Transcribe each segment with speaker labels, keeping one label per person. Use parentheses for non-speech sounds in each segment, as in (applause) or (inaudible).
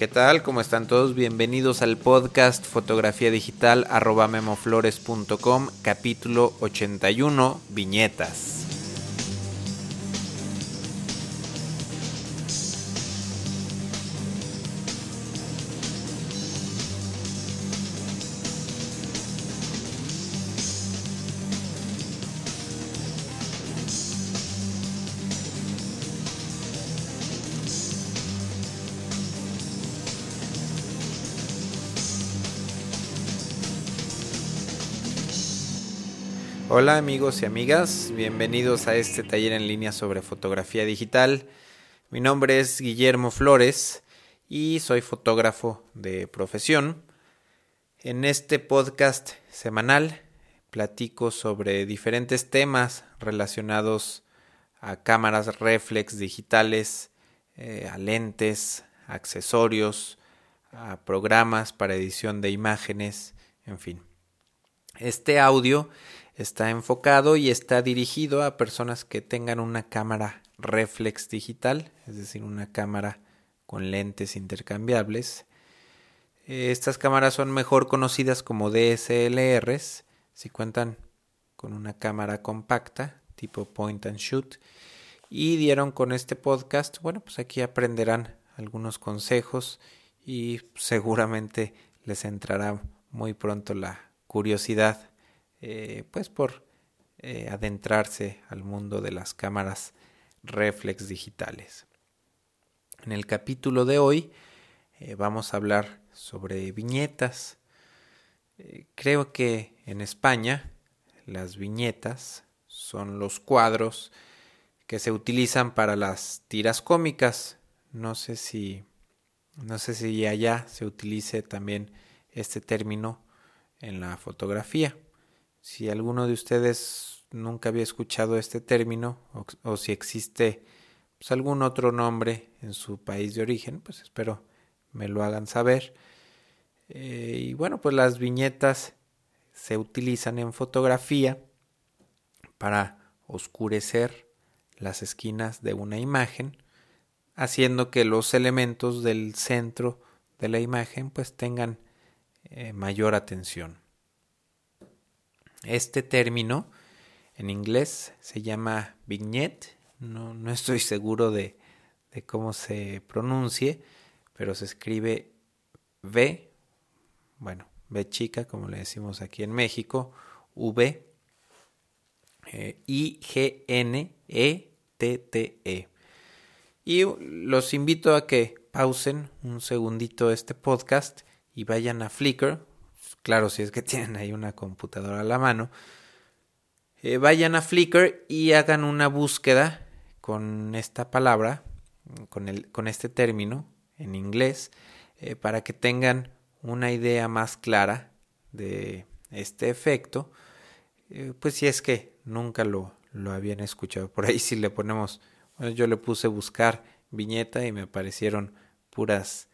Speaker 1: ¿Qué tal? ¿Cómo están todos? Bienvenidos al podcast Fotografía Digital arroba memoflores.com capítulo 81 Viñetas. Hola amigos y amigas, bienvenidos a este taller en línea sobre fotografía digital. Mi nombre es Guillermo Flores y soy fotógrafo de profesión. En este podcast semanal platico sobre diferentes temas relacionados a cámaras reflex digitales, eh, a lentes, accesorios, a programas para edición de imágenes, en fin. Este audio está enfocado y está dirigido a personas que tengan una cámara reflex digital, es decir, una cámara con lentes intercambiables. Estas cámaras son mejor conocidas como DSLRs si cuentan con una cámara compacta tipo point and shoot y dieron con este podcast, bueno, pues aquí aprenderán algunos consejos y seguramente les entrará muy pronto la curiosidad eh, pues por eh, adentrarse al mundo de las cámaras reflex digitales. En el capítulo de hoy eh, vamos a hablar sobre viñetas. creo que en España las viñetas son los cuadros que se utilizan para las tiras cómicas. No sé si no sé si allá se utilice también este término en la fotografía. Si alguno de ustedes nunca había escuchado este término o, si existe pues, algún otro nombre en su país de origen, pues espero me lo hagan saber. Eh, y bueno, pues las viñetas se utilizan en fotografía para oscurecer las esquinas de una imagen, haciendo que los elementos del centro de la imagen pues tengan eh, mayor atención. Este término en inglés se llama vignette, no, no estoy seguro de, de, cómo se pronuncie, pero se escribe V, bueno, V chica, como le decimos aquí en México, V, eh, I, G, N, E, T, T, E. Y los invito a que pausen un segundito este podcast y vayan a Flickr, claro, si es que (laughs) tienen ahí una computadora a la mano, eh, vayan a Flickr y hagan una búsqueda con esta palabra, con, el, con este término en inglés, eh, para que tengan una idea más clara de este efecto, eh, pues si es que nunca lo, lo habían escuchado. Por ahí (laughs) si le ponemos, yo le puse buscar viñeta y me aparecieron puras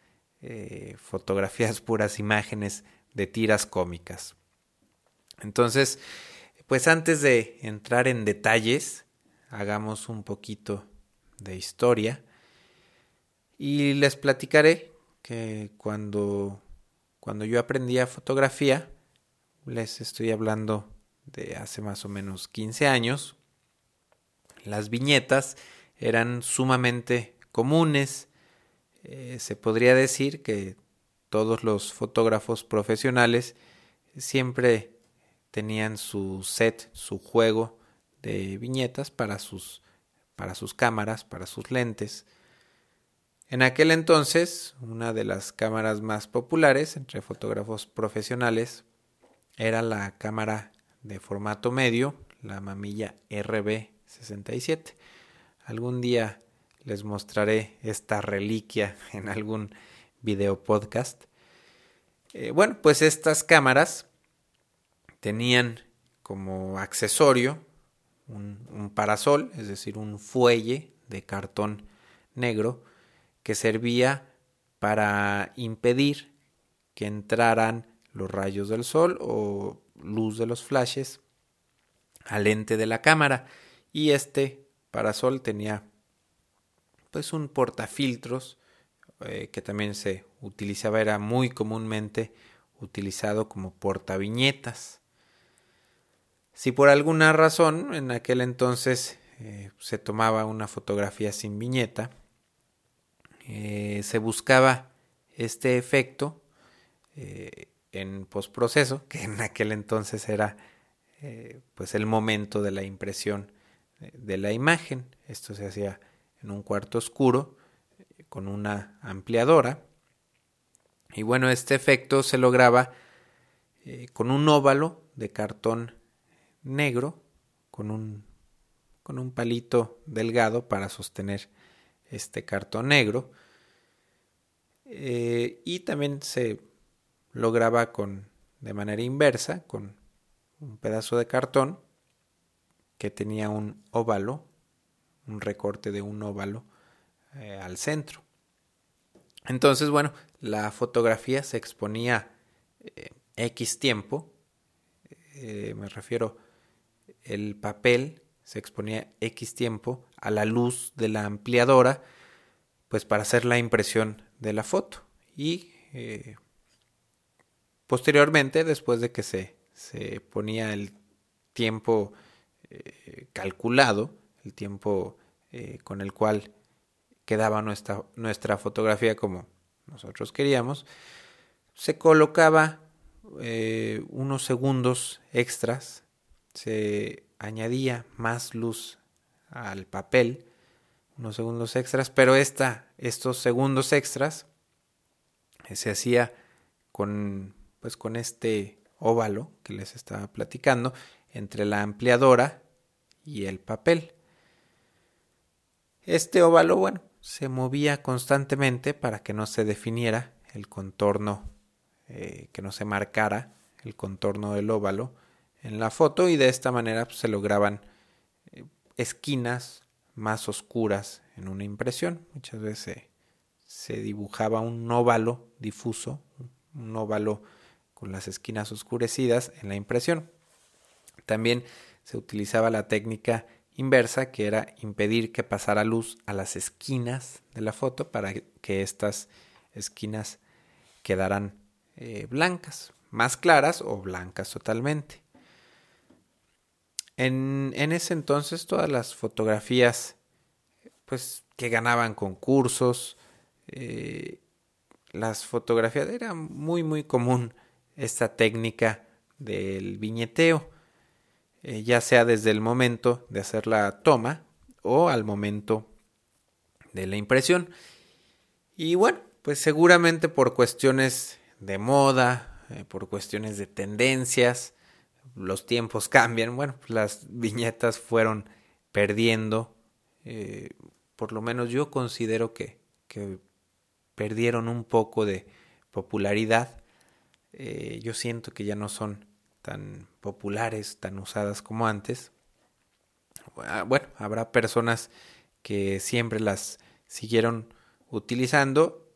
Speaker 1: fotografías, puras imágenes de tiras cómicas. Entonces, pues antes de entrar en detalles, hagamos un poquito de historia y les platicaré que cuando, cuando yo aprendí a fotografía, les estoy hablando de hace más o menos 15 años, las viñetas eran sumamente comunes. Eh, se podría decir que todos los fotógrafos profesionales siempre tenían su set, su juego de viñetas para sus, para sus cámaras, para sus lentes. En aquel entonces, una de las cámaras más populares entre fotógrafos profesionales era la cámara de formato medio, la mamilla RB67. Algún día les mostraré esta reliquia en algún video podcast. Eh, bueno, pues estas cámaras tenían como accesorio un, parasol, es decir, un fuelle de cartón negro que servía para impedir que entraran los rayos del sol o luz de los flashes al lente de la cámara y este parasol tenía pues un portafiltros eh, que también se utilizaba, era muy comúnmente utilizado como portaviñetas. Si por alguna razón en aquel entonces eh, se tomaba una fotografía sin viñeta, eh, se buscaba este efecto en postproceso, (laughs) que en aquel entonces era pues el momento de la impresión de la imagen. Esto se hacía en un cuarto oscuro con una ampliadora. Y bueno, este efecto se lograba eh, con un óvalo de cartón negro, con un, con un palito delgado para sostener este cartón negro. Eh, y también se lograba con, de manera inversa, con un pedazo de cartón que tenía un óvalo, un recorte de un óvalo eh, al centro. Entonces, bueno, la fotografía se exponía eh, X tiempo, eh, me refiero, el papel se exponía X tiempo a la luz de la ampliadora, pues para hacer la impresión de la foto. Y posteriormente, después de que se, se ponía el tiempo calculado, el tiempo con el cual quedaba nuestra, nuestra fotografía como nosotros queríamos, se colocaba eh, unos segundos extras, se añadía más luz al papel, unos segundos extras, pero esta, estos segundos extras eh, se hacía con, pues con este óvalo que les estaba platicando entre la ampliadora y el papel. Este óvalo, bueno, se movía constantemente para que no se definiera el contorno, eh, que no se marcara el contorno del óvalo en la foto y de esta manera pues, se lograban eh, esquinas más oscuras en una impresión. Muchas veces se dibujaba un óvalo difuso, un óvalo con las esquinas oscurecidas en la impresión. También se utilizaba la técnica inversa, que era impedir que pasara luz a las esquinas de la foto para que estas esquinas quedaran eh, blancas, más claras o blancas totalmente. En, en, ese entonces todas las fotografías pues que ganaban concursos, eh, las fotografías era muy muy común esta técnica del viñeteo eh, ya sea desde el momento de hacer la toma o al momento de la impresión. Y bueno, pues seguramente por cuestiones de moda, eh, por cuestiones de tendencias, los tiempos (laughs) cambian. Bueno, pues las viñetas fueron perdiendo, eh, por lo menos yo considero que, que perdieron un poco de popularidad. yo siento que ya no son tan populares, tan usadas como antes. Ah, bueno, habrá personas que siempre las siguieron utilizando.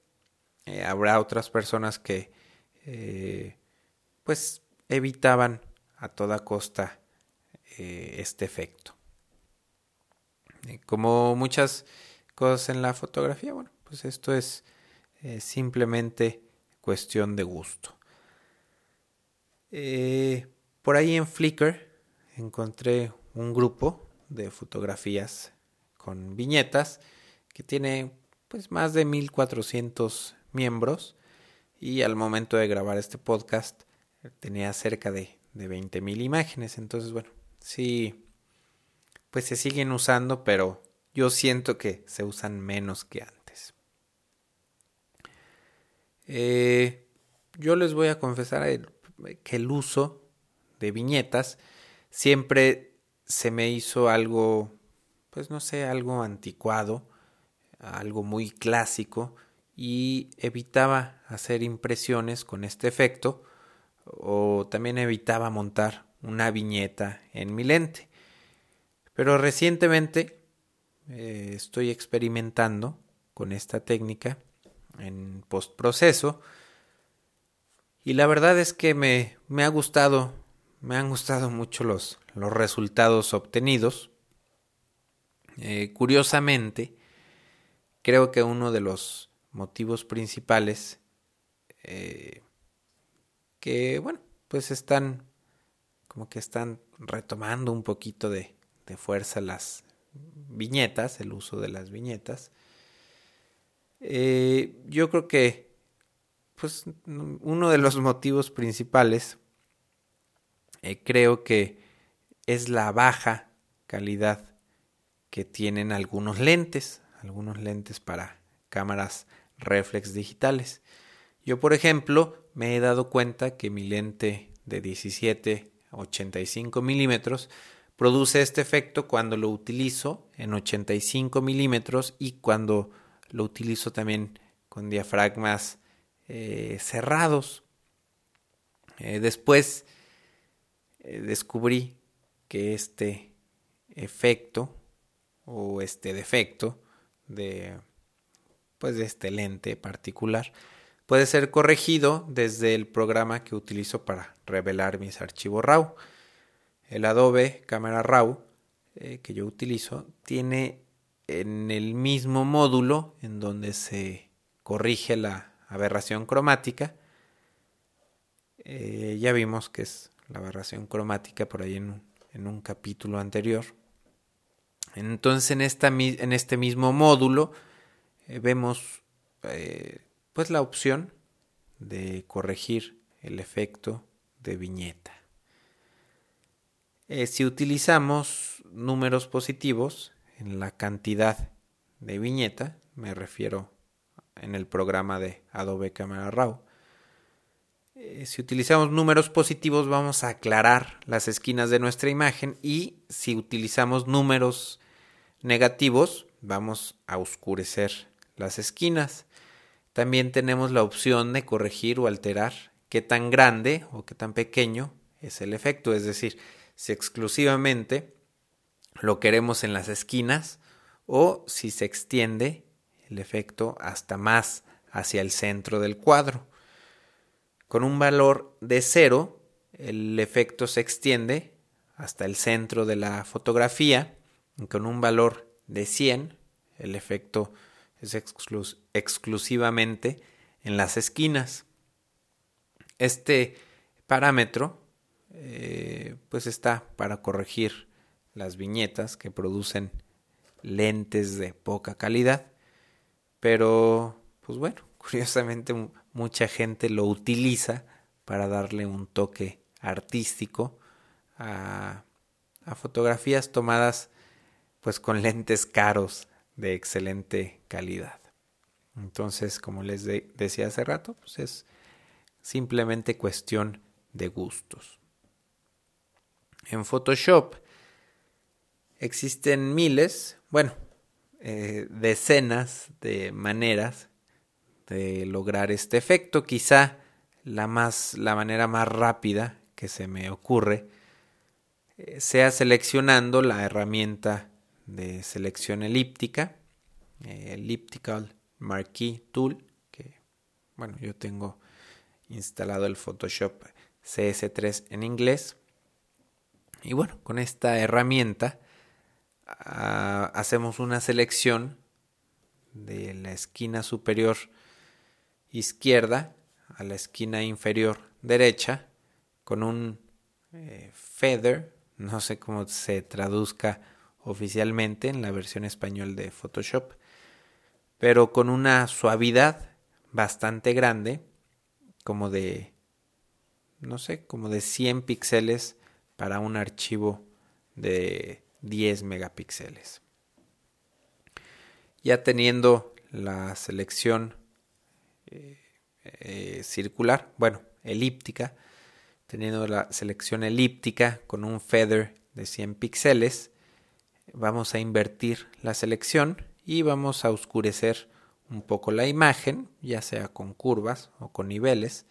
Speaker 1: Eh, habrá otras personas que eh, pues evitaban a toda costa eh, este efecto. como muchas cosas en la fotografía, bueno, pues esto es simplemente cuestión de gusto. Eh, por ahí en Flickr encontré un grupo de fotografías con viñetas que tiene pues más de 1400 miembros y al momento de grabar este podcast tenía cerca de, de 20.000 imágenes. Entonces, bueno, sí, pues se siguen usando, pero yo siento que se usan menos que antes. Eh, yo les voy a confesar, que el uso de viñetas siempre se me hizo algo, pues no sé, algo anticuado, algo muy clásico y evitaba hacer impresiones con este efecto o también evitaba montar una viñeta en mi lente. Pero recientemente eh, estoy experimentando con esta técnica en postproceso y la verdad es que me, me ha gustado, me han gustado mucho los, los resultados obtenidos. Eh, curiosamente, creo que uno de los motivos principales eh, que, bueno, pues están como que están retomando un poquito de, de fuerza las viñetas, el uso de las viñetas. Eh, yo creo que pues uno de los motivos principales eh, creo que es la baja calidad que tienen algunos lentes, algunos lentes para cámaras reflex digitales. Yo, por ejemplo, me he dado cuenta que mi lente de 17 a 85 milímetros produce este efecto cuando lo utilizo en 85 milímetros y cuando lo utilizo también con diafragmas eh, cerrados. Eh, después eh, descubrí que este efecto o este defecto de pues de este lente particular puede ser corregido desde el programa que utilizo para revelar mis archivos RAW. El Adobe Camera RAW que yo utilizo tiene en el mismo módulo en donde se corrige la aberración cromática. Eh, ya vimos que es la aberración cromática por ahí en un, capítulo anterior. Entonces en, esta, en este mismo módulo eh, vemos eh, pues la opción de corregir el efecto de viñeta. Si utilizamos números positivos en la cantidad de viñeta, me refiero en el programa de Adobe Camera Raw, eh, si utilizamos números positivos vamos a aclarar las esquinas de nuestra imagen y si utilizamos números negativos vamos a oscurecer las esquinas. También tenemos la opción de corregir o alterar qué tan grande o qué tan pequeño es el efecto, es decir, si exclusivamente lo queremos en las esquinas o si se extiende el efecto hasta más hacia el centro del cuadro. Con un valor de cero, el efecto se extiende hasta el centro de la fotografía. Y con un valor de 100, el efecto es exclusivamente en las esquinas. Este parámetro eh, pues está para corregir las viñetas que producen lentes de poca calidad. Pero, pues bueno, (laughs) curiosamente mucha gente lo utiliza para darle un toque artístico a, fotografías tomadas pues con lentes caros de excelente calidad. Entonces, como les decía hace rato, pues es simplemente cuestión de gustos. En Photoshop existen miles, bueno, eh, decenas de maneras de lograr este efecto. Quizá la, más, la manera más rápida que se me ocurre eh, sea seleccionando la herramienta de selección elíptica, eh, Elliptical Marquee Tool, que bueno, yo tengo instalado el Photoshop CS3 en inglés. Y bueno, con esta herramienta ah, hacemos una selección de la esquina superior izquierda a la esquina inferior derecha con un eh, feather, no sé cómo se traduzca oficialmente en la versión español de Photoshop, pero con una suavidad bastante grande, como de, no sé, como de 100 píxeles para un archivo de 10 megapíxeles. Ya teniendo la selección eh, circular, bueno, elíptica, teniendo la selección elíptica con un feather de 100 píxeles, vamos a invertir la selección y vamos a oscurecer un poco la imagen, ya sea con curvas o con niveles,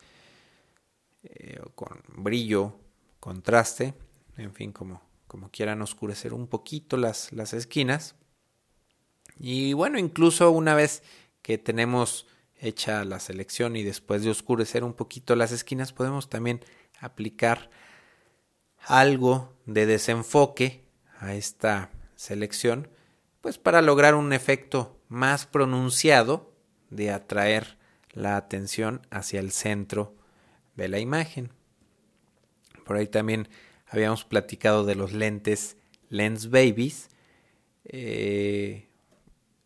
Speaker 1: eh, o con brillo, contraste, en fin, como, como quieran oscurecer un poquito las, las esquinas. Y bueno, incluso una vez que tenemos hecha la selección y después de oscurecer un poquito las esquinas podemos también aplicar algo de desenfoque a esta selección pues para lograr un efecto más pronunciado de atraer la atención hacia el centro de la imagen. Por ahí también habíamos platicado de los lentes Lens Babies. Eh,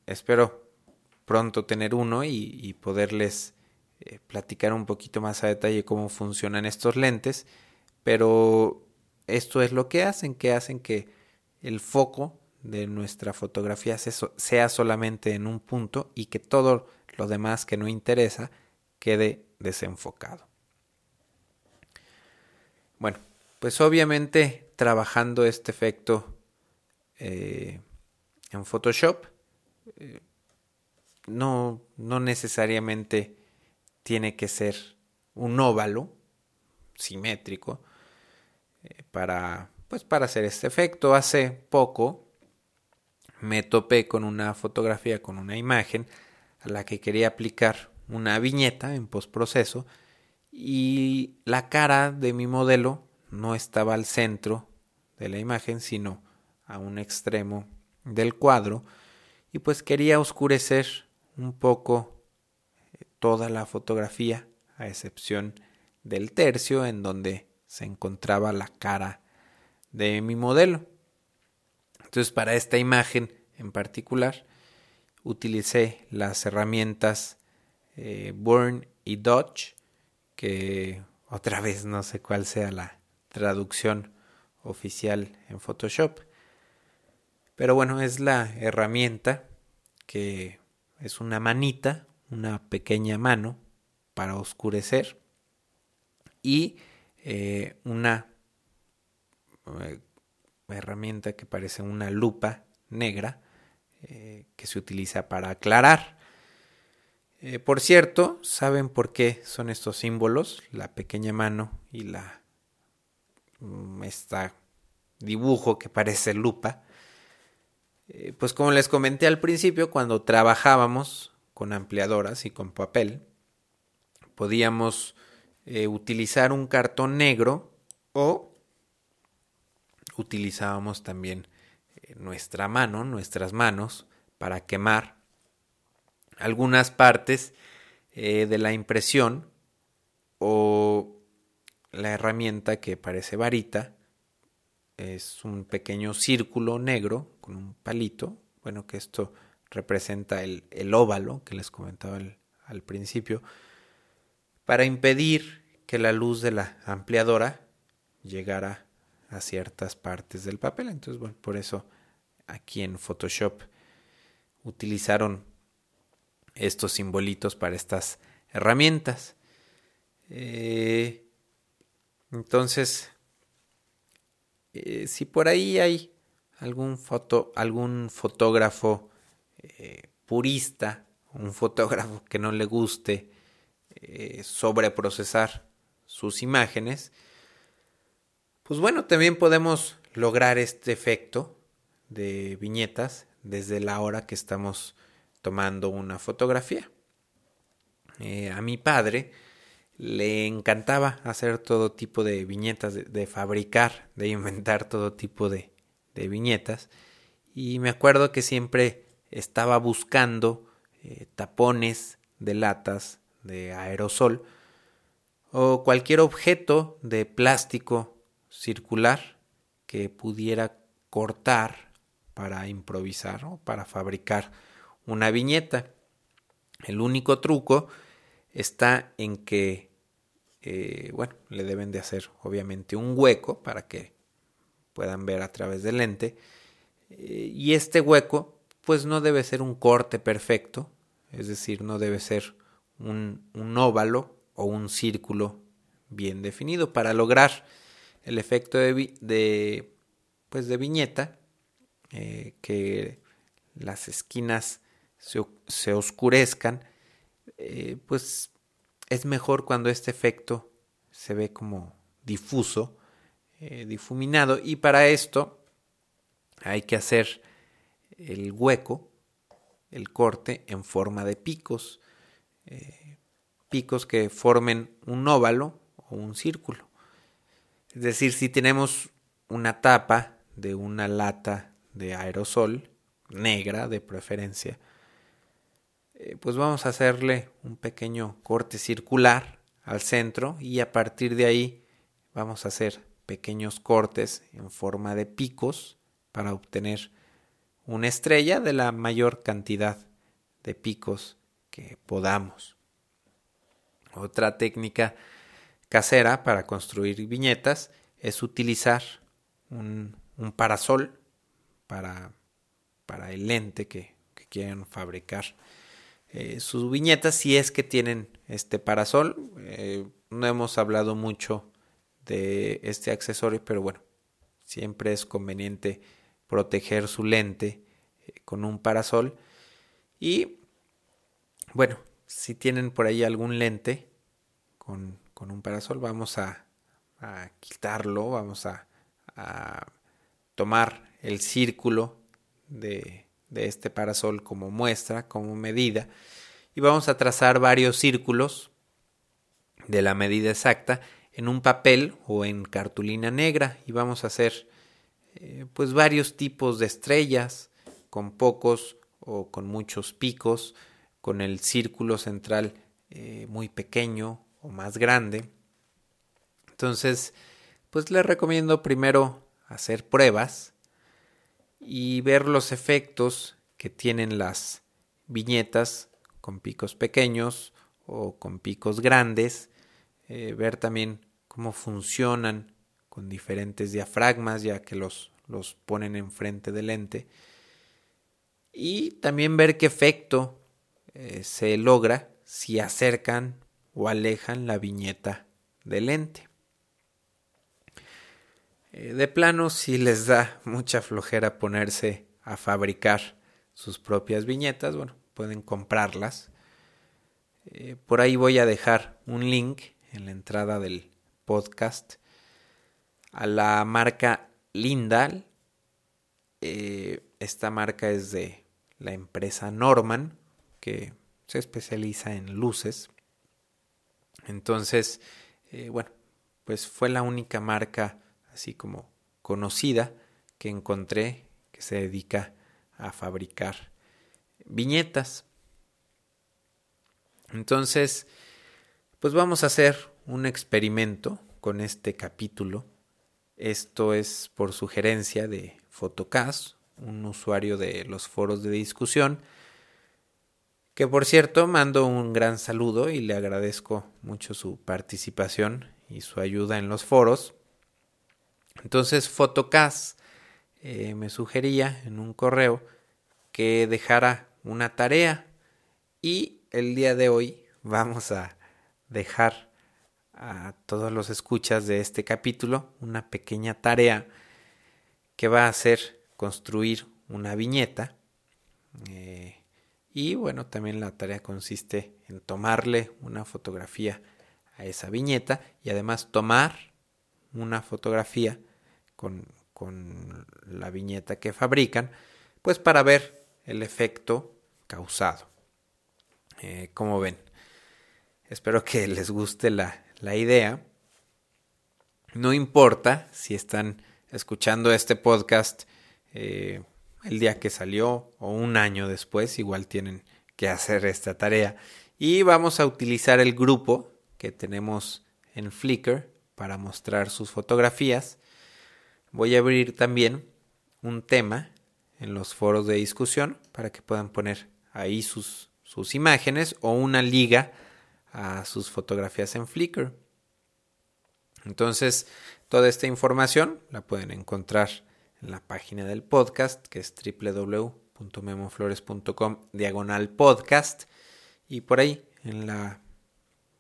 Speaker 1: espero pronto tener uno y, poderles eh, platicar un poquito más a detalle cómo funcionan estos lentes. Pero esto es lo que hacen, que hacen que el foco de nuestra fotografía sea solamente en un punto y que todo lo demás que no interesa quede desenfocado. Bueno, pues obviamente trabajando este efecto eh, en Photoshop, eh, no, no necesariamente tiene que ser un óvalo simétrico eh, para, pues para hacer este efecto. Hace poco me topé con una fotografía, con una imagen a la que quería aplicar una viñeta en postproceso y la cara de mi modelo no estaba al centro de la imagen, sino a un extremo del cuadro y pues quería oscurecer un poco eh, toda la fotografía a excepción del tercio en donde se encontraba la cara de mi modelo. Entonces para esta imagen en particular utilicé las herramientas eh, Burn y Dodge, que otra vez no sé cuál sea la traducción oficial en Photoshop. Pero bueno, es la herramienta que es una manita, una pequeña mano para oscurecer y eh, una eh, herramienta que parece una lupa negra eh, que se utiliza para aclarar. Por cierto, ¿saben por qué son estos símbolos? La pequeña mano y la este dibujo que parece lupa. Eh, pues como les comenté al principio, cuando trabajábamos con ampliadoras y con papel, podíamos utilizar un cartón negro o utilizábamos también nuestra mano, nuestras manos, para quemar algunas partes eh, de la impresión o la herramienta que parece varita es un pequeño círculo negro con un palito, bueno que esto representa el, óvalo que les comentaba al principio, para impedir que la luz de la ampliadora llegara a ciertas partes del papel. Entonces, bueno, por eso aquí en Photoshop utilizaron estos simbolitos para estas herramientas. Eh, entonces, eh, si por ahí hay algún, foto, algún fotógrafo eh, purista, un fotógrafo que no le guste sobreprocesar sus imágenes, pues bueno, también podemos lograr este efecto de viñetas desde la hora que estamos tomando una fotografía. Eh, a mi padre le encantaba hacer todo tipo de viñetas, de, fabricar, de inventar todo tipo de, viñetas. Y me acuerdo que siempre estaba buscando eh, tapones de latas de aerosol o cualquier objeto de plástico circular que pudiera cortar para improvisar o para fabricar una viñeta. El único truco está en que, eh, bueno, le deben de hacer obviamente un hueco para que puedan ver a través del lente. Eh, y este hueco, pues no debe ser un corte perfecto, es decir, no debe ser un, un óvalo o un círculo bien definido. Para lograr el efecto de, de, pues de viñeta, eh, que las esquinas se, oscurezcan, eh, pues es mejor cuando este efecto se ve como difuso, eh, difuminado, y para esto hay que hacer el hueco, el corte en forma de picos, picos que formen un óvalo o un círculo. Es decir, si tenemos una tapa de una lata de aerosol, negra de preferencia, eh, pues vamos a hacerle un pequeño corte circular al centro y a partir de ahí vamos a hacer pequeños cortes en forma de picos para obtener una estrella de la mayor cantidad de picos que podamos. Otra técnica casera para construir viñetas es utilizar un, parasol para, para, el lente que, que quieren fabricar. Eh, sus viñetas si es que tienen este parasol. Eh, no hemos hablado mucho de este accesorio, pero bueno, siempre es conveniente proteger su lente eh, con un parasol. Y bueno, si tienen por ahí algún lente con, un parasol, vamos a, quitarlo, vamos a, tomar el círculo de, de este parasol como muestra, como medida, y vamos a trazar varios círculos de la medida exacta en un papel o en cartulina negra y vamos a hacer eh, pues varios tipos de estrellas con pocos o con muchos picos con el círculo central eh, muy pequeño o más grande. Entonces pues les recomiendo primero hacer pruebas y ver los efectos que tienen las viñetas con picos pequeños o con picos grandes eh, ver también cómo funcionan con diferentes diafragmas ya que los, los ponen enfrente del lente y también ver qué efecto eh, se logra si acercan o alejan la viñeta del lente. Eh, de plano, si les da mucha flojera ponerse a fabricar sus propias viñetas, bueno, pueden comprarlas. por ahí voy a dejar un link en la entrada del podcast a la marca Lindal. Eh, esta marca es de la empresa Norman, que se especializa en luces. Entonces, eh, bueno, pues fue la única marca así como conocida que encontré que se dedica a fabricar viñetas. Entonces, pues vamos a hacer un experimento con este capítulo. Esto es por sugerencia de Fotocast, un usuario de los foros de discusión, que por cierto mando un gran saludo y le agradezco mucho su participación y su ayuda en los foros. Entonces Fotocast eh, me sugería en un correo que dejara una tarea y el día de hoy vamos a dejar a todos los escuchas de este capítulo una pequeña tarea que va a ser construir una viñeta. Eh, y bueno, también la tarea consiste en tomarle una fotografía a esa viñeta y además tomar una fotografía con, con la viñeta que fabrican, pues para ver el efecto causado. Eh, como ven, Espero que (laughs) les guste la, idea. No importa si están escuchando este podcast eh, el día que salió o un año después, igual tienen que hacer esta tarea. Y vamos a utilizar el grupo que tenemos en Flickr para mostrar sus fotografías. Voy a abrir también un tema en los foros de discusión para que puedan poner ahí sus, sus imágenes o una liga a sus fotografías en Flickr. Entonces, toda esta información la pueden encontrar en la página del podcast, que es www.memoflores.com diagonal podcast. Y por ahí, en la.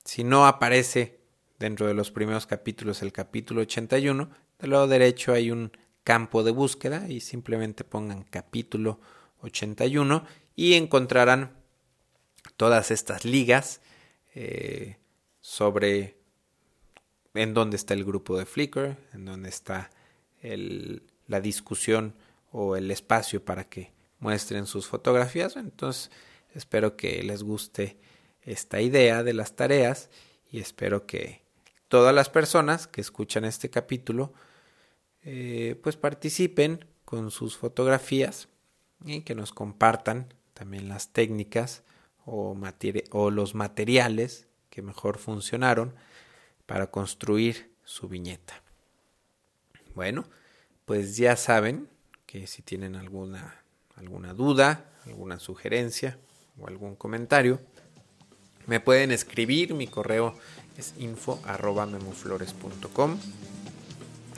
Speaker 1: Si no aparece dentro de los primeros capítulos el capítulo 81, del lado derecho hay un campo de búsqueda y simplemente pongan capítulo 81 y encontrarán todas estas ligas eh, sobre en dónde está el grupo de Flickr, en dónde está la discusión o el espacio para que muestren sus fotografías. Entonces, espero que les guste esta idea de las tareas y espero que todas las personas que escuchan este capítulo eh, pues participen con sus fotografías y que nos compartan también las técnicas o, o los materiales que mejor funcionaron para construir su viñeta. Bueno, pues ya saben que si tienen alguna, alguna duda, alguna sugerencia o algún comentario, me pueden escribir. Mi correo es info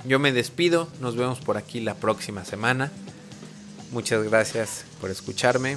Speaker 1: Yo me despido, nos vemos por aquí la próxima semana. Muchas gracias por escucharme.